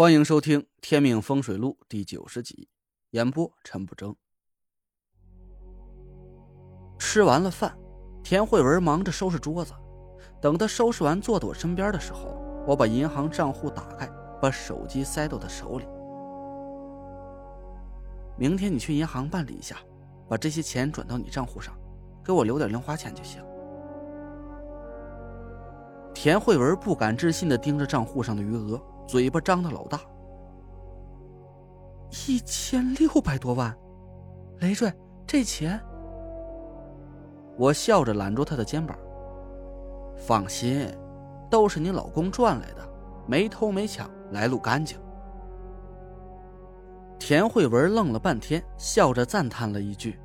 欢迎收听《天命风水录》第九十集，演播陈不争。吃完了饭，田慧文忙着收拾桌子。等他收拾完，坐到我身边的时候，我把银行账户打开，把手机塞到他手里。明天你去银行办理一下，把这些钱转到你账户上，给我留点零花钱就行。田慧文不敢置信的盯着账户上的余额。嘴巴张的老大，一千六百多万，累赘，这钱。我笑着揽住他的肩膀，放心，都是你老公赚来的，没偷没抢，来路干净。田慧文愣了半天，笑着赞叹了一句：“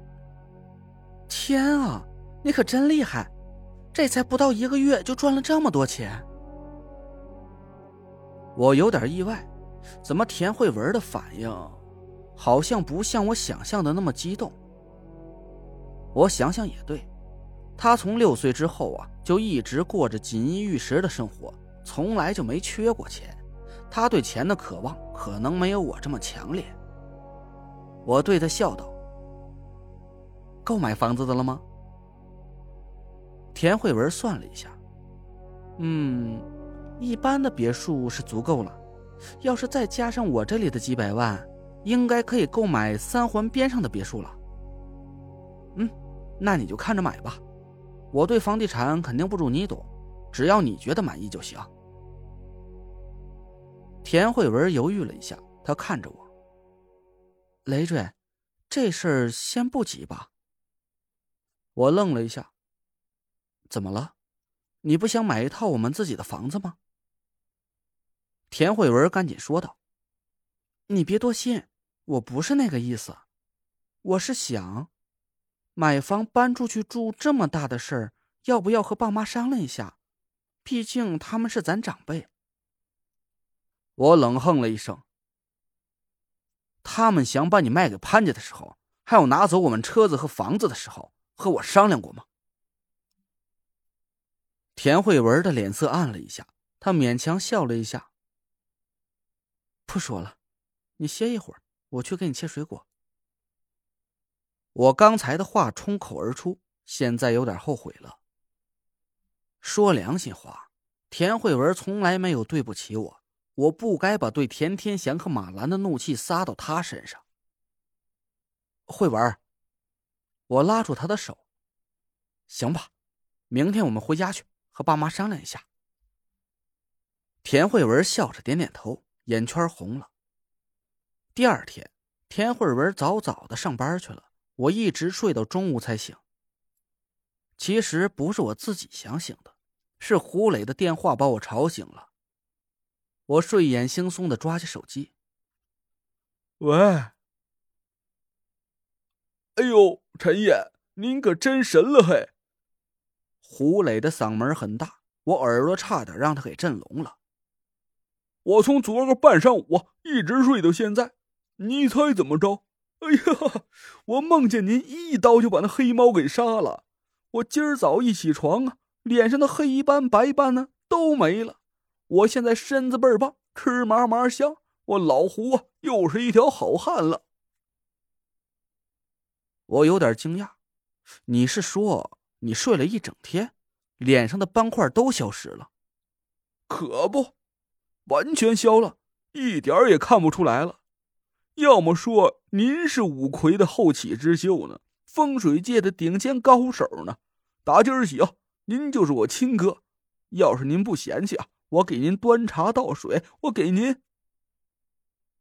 天啊，你可真厉害，这才不到一个月就赚了这么多钱。”我有点意外，怎么田慧文的反应，好像不像我想象的那么激动。我想想也对，他从六岁之后啊，就一直过着锦衣玉食的生活，从来就没缺过钱。他对钱的渴望可能没有我这么强烈。我对他笑道：“够买房子的了吗？”田慧文算了一下，嗯。一般的别墅是足够了，要是再加上我这里的几百万，应该可以购买三环边上的别墅了。嗯，那你就看着买吧，我对房地产肯定不如你懂，只要你觉得满意就行。田慧文犹豫了一下，他看着我：“累赘，这事儿先不急吧。”我愣了一下：“怎么了？你不想买一套我们自己的房子吗？”田慧文赶紧说道：“你别多心，我不是那个意思，我是想，买房搬出去住这么大的事儿，要不要和爸妈商量一下？毕竟他们是咱长辈。”我冷哼了一声：“他们想把你卖给潘家的时候，还有拿走我们车子和房子的时候，和我商量过吗？”田慧文的脸色暗了一下，他勉强笑了一下。不说了，你歇一会儿，我去给你切水果。我刚才的话冲口而出，现在有点后悔了。说良心话，田慧文从来没有对不起我，我不该把对田天祥和马兰的怒气撒到他身上。慧文，我拉住他的手，行吧，明天我们回家去和爸妈商量一下。田慧文笑着点点头。眼圈红了。第二天，田慧文早早的上班去了，我一直睡到中午才醒。其实不是我自己想醒的，是胡磊的电话把我吵醒了。我睡眼惺忪的抓起手机：“喂，哎呦，陈爷，您可真神了嘿！”胡磊的嗓门很大，我耳朵差点让他给震聋了。我从昨个半上午一直睡到现在，你猜怎么着？哎呀，我梦见您一刀就把那黑猫给杀了。我今儿早一起床啊，脸上的黑斑白斑呢都没了。我现在身子倍儿棒，吃嘛嘛香。我老胡啊，又是一条好汉了。我有点惊讶，你是说你睡了一整天，脸上的斑块都消失了？可不。完全消了，一点也看不出来了。要么说您是五魁的后起之秀呢，风水界的顶尖高手呢。打今儿起啊，您就是我亲哥。要是您不嫌弃啊，我给您端茶倒水，我给您。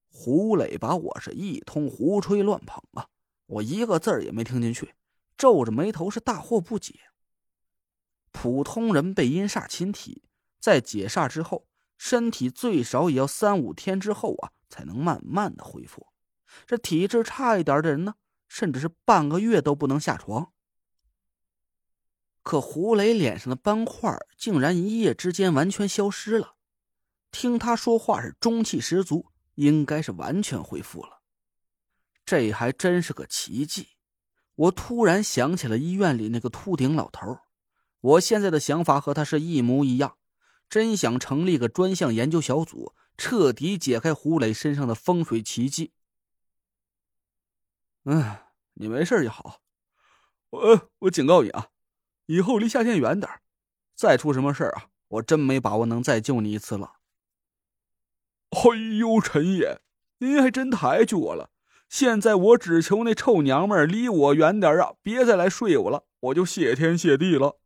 胡磊把我是一通胡吹乱捧啊，我一个字儿也没听进去，皱着眉头是大惑不解。普通人被阴煞侵体，在解煞之后。身体最少也要三五天之后啊，才能慢慢的恢复。这体质差一点的人呢，甚至是半个月都不能下床。可胡磊脸上的斑块竟然一夜之间完全消失了。听他说话是中气十足，应该是完全恢复了。这还真是个奇迹。我突然想起了医院里那个秃顶老头，我现在的想法和他是一模一样。真想成立个专项研究小组，彻底解开胡磊身上的风水奇迹。嗯，你没事就好。我我警告你啊，以后离夏天远点再出什么事啊，我真没把握能再救你一次了。哎呦，陈爷，您还真抬举我了。现在我只求那臭娘们离我远点啊，别再来睡我了，我就谢天谢地了。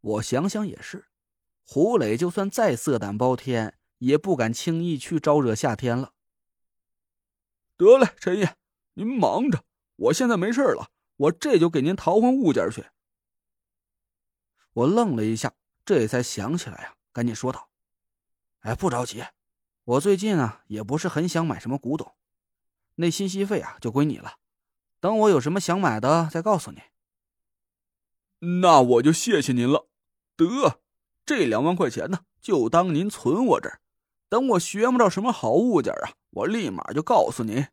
我想想也是，胡磊就算再色胆包天，也不敢轻易去招惹夏天了。得了，陈爷，您忙着，我现在没事了，我这就给您淘换物件去。我愣了一下，这才想起来呀，赶紧说道：“哎，不着急，我最近啊也不是很想买什么古董，那信息费啊就归你了，等我有什么想买的再告诉你。”那我就谢谢您了。得，这两万块钱呢，就当您存我这儿。等我学不着什么好物件啊，我立马就告诉您。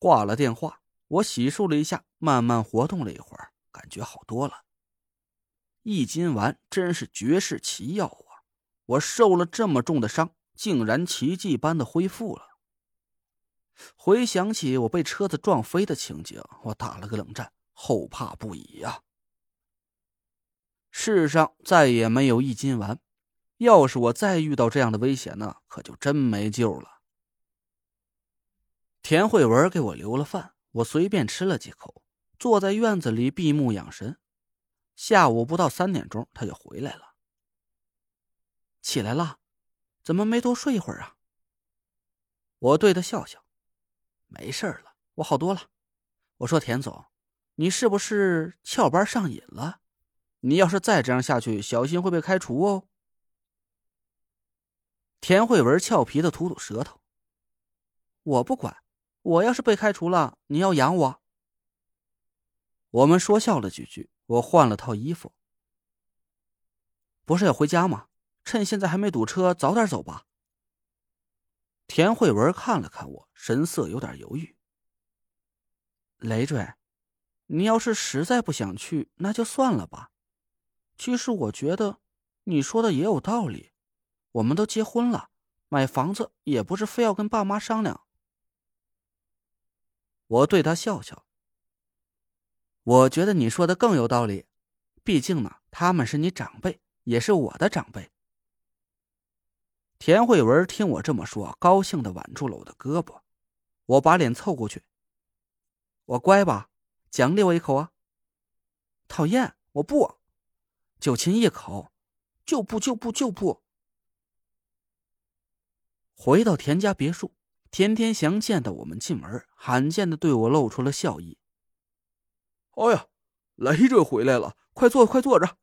挂了电话，我洗漱了一下，慢慢活动了一会儿，感觉好多了。易筋丸真是绝世奇药啊！我受了这么重的伤，竟然奇迹般的恢复了。回想起我被车子撞飞的情景，我打了个冷战。后怕不已呀！世上再也没有一斤丸，要是我再遇到这样的危险呢，可就真没救了。田慧文给我留了饭，我随便吃了几口，坐在院子里闭目养神。下午不到三点钟，他就回来了。起来了，怎么没多睡一会儿啊？我对他笑笑，没事了，我好多了。我说田总。你是不是翘班上瘾了？你要是再这样下去，小心会被开除哦。田慧文俏皮的吐吐舌头。我不管，我要是被开除了，你要养我。我们说笑了几句，我换了套衣服。不是要回家吗？趁现在还没堵车，早点走吧。田慧文看了看我，神色有点犹豫。累赘。你要是实在不想去，那就算了吧。其实我觉得你说的也有道理。我们都结婚了，买房子也不是非要跟爸妈商量。我对他笑笑。我觉得你说的更有道理，毕竟呢，他们是你长辈，也是我的长辈。田慧文听我这么说，高兴的挽住了我的胳膊。我把脸凑过去。我乖吧？奖励我一口啊！讨厌，我不，就亲一口，就不就不就不。回到田家别墅，田天祥见到我们进门，罕见的对我露出了笑意。哎呀，雷赘回来了，快坐，快坐着。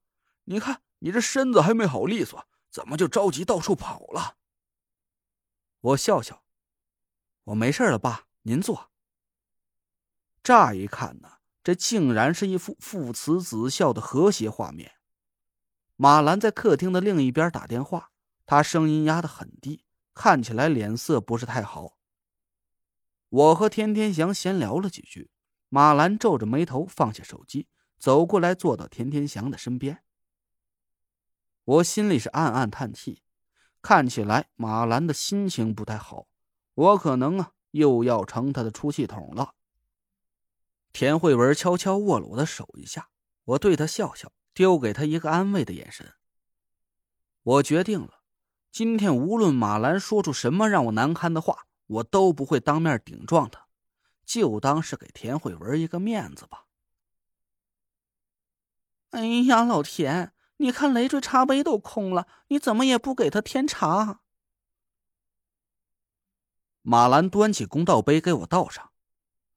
你看你这身子还没好利索，怎么就着急到处跑了？我笑笑，我没事了，爸，您坐。乍一看呢。这竟然是一幅父慈子孝的和谐画面。马兰在客厅的另一边打电话，她声音压得很低，看起来脸色不是太好。我和田天祥闲聊了几句，马兰皱着眉头放下手机，走过来坐到田天祥的身边。我心里是暗暗叹气，看起来马兰的心情不太好，我可能啊又要成他的出气筒了。田慧文悄悄握了我的手一下，我对他笑笑，丢给他一个安慰的眼神。我决定了，今天无论马兰说出什么让我难堪的话，我都不会当面顶撞他，就当是给田慧文一个面子吧。哎呀，老田，你看累赘茶杯都空了，你怎么也不给他添茶？马兰端起公道杯给我倒上，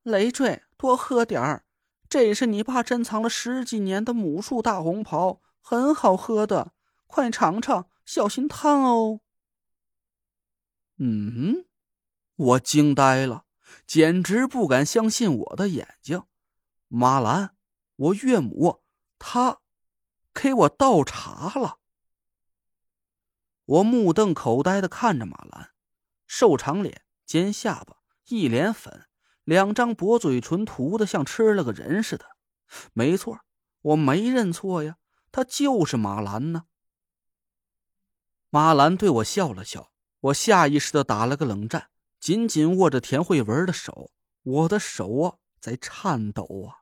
累赘。多喝点儿，这是你爸珍藏了十几年的母树大红袍，很好喝的，快尝尝，小心烫哦。嗯，我惊呆了，简直不敢相信我的眼睛。马兰，我岳母，她给我倒茶了。我目瞪口呆的看着马兰，瘦长脸，尖下巴，一脸粉。两张薄嘴唇涂的像吃了个人似的，没错，我没认错呀，他就是马兰呢。马兰对我笑了笑，我下意识的打了个冷战，紧紧握着田慧文的手，我的手啊在颤抖啊。